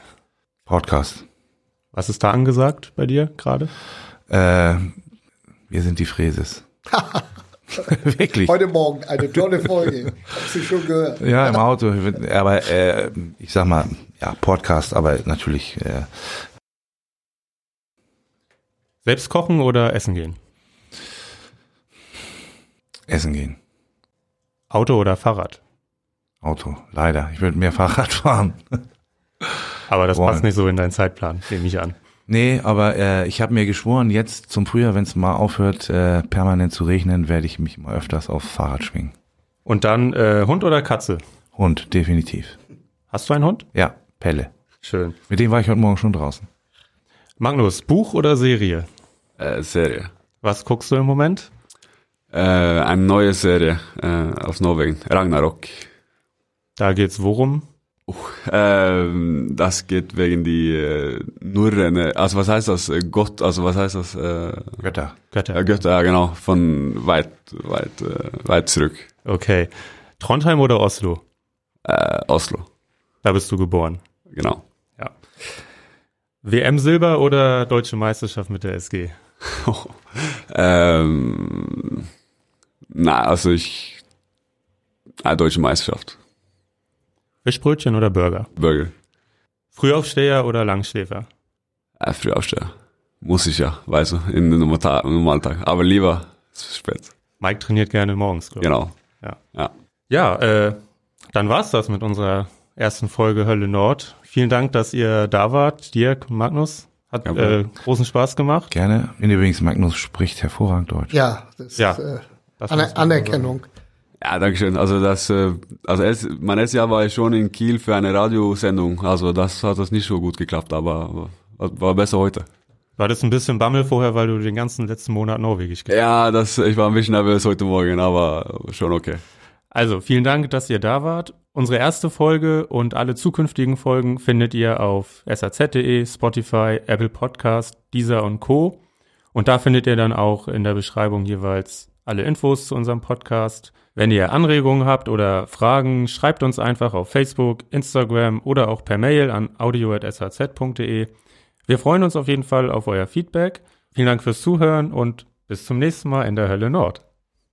Podcast. Was ist da angesagt bei dir gerade? Äh, wir sind die Fräses. Wirklich. Heute Morgen eine tolle Folge. Hast du schon gehört? Ja, im Auto. Aber äh, ich sag mal, ja, Podcast, aber natürlich äh, Selbst kochen oder essen gehen? essen gehen. Auto oder Fahrrad? Auto, leider. Ich würde mehr Fahrrad fahren. Aber das Wollen. passt nicht so in deinen Zeitplan, nehme ich an. Nee, aber äh, ich habe mir geschworen, jetzt zum Frühjahr, wenn es mal aufhört, äh, permanent zu regnen, werde ich mich mal öfters aufs Fahrrad schwingen. Und dann äh, Hund oder Katze? Hund, definitiv. Hast du einen Hund? Ja, Pelle. Schön. Mit dem war ich heute Morgen schon draußen. Magnus, Buch oder Serie? Äh, Serie. Was guckst du im Moment? Äh, eine neue Serie äh, aus Norwegen, Ragnarok. Da geht's worum? Ähm, das geht wegen die äh, Nurren, also was heißt das? Äh, Gott, also was heißt das? Äh, Götter. Götter. ja, Götter, ja genau, von weit, weit, äh, weit zurück. Okay. Trondheim oder Oslo? Äh, Oslo, Da bist du geboren. genau. Ja. WM Silber oder Deutsche Meisterschaft mit der SG? ähm, na, also ich, äh, deutsche Meisterschaft, Fischbrötchen oder Burger? Burger, Frühaufsteher oder Langschläfer? äh, Frühaufsteher. Muss ich ja, weißt du, in den Normaltag, im Normaltag. Aber lieber spät. Mike trainiert gerne morgens, glaube ich. Genau. Ja. Ja. Ja, äh, dann war's das mit unserer ersten Folge Hölle Nord. Vielen Dank, dass ihr da wart, Dirk, Magnus. Hat äh, großen Spaß gemacht. Gerne. Und übrigens, Magnus spricht hervorragend Deutsch. Ja, das Ja. ist äh, Das Aner Anerkennung. Ja, danke schön. Also das, äh, also erst, mein erstes Jahr war ich schon in Kiel für eine Radiosendung. Also das hat das nicht so gut geklappt, aber war, besser heute. War das ein bisschen Bammel vorher, weil du den ganzen letzten Monat Norwegisch gelernt Ja, das, ich war ein bisschen nervös heute Morgen, aber schon okay. Also, vielen Dank, dass ihr da wart. Unsere erste Folge und alle zukünftigen Folgen findet ihr auf saz.de, Spotify, Apple Podcast, Deezer und Co. Und da findet ihr dann auch in der Beschreibung jeweils alle Infos zu unserem Podcast. Wenn ihr Anregungen habt oder Fragen, schreibt uns einfach auf Facebook, Instagram oder auch per Mail an audio.shz.de. Wir freuen uns auf jeden Fall auf euer Feedback. Vielen Dank fürs Zuhören und bis zum nächsten Mal in der Hölle Nord.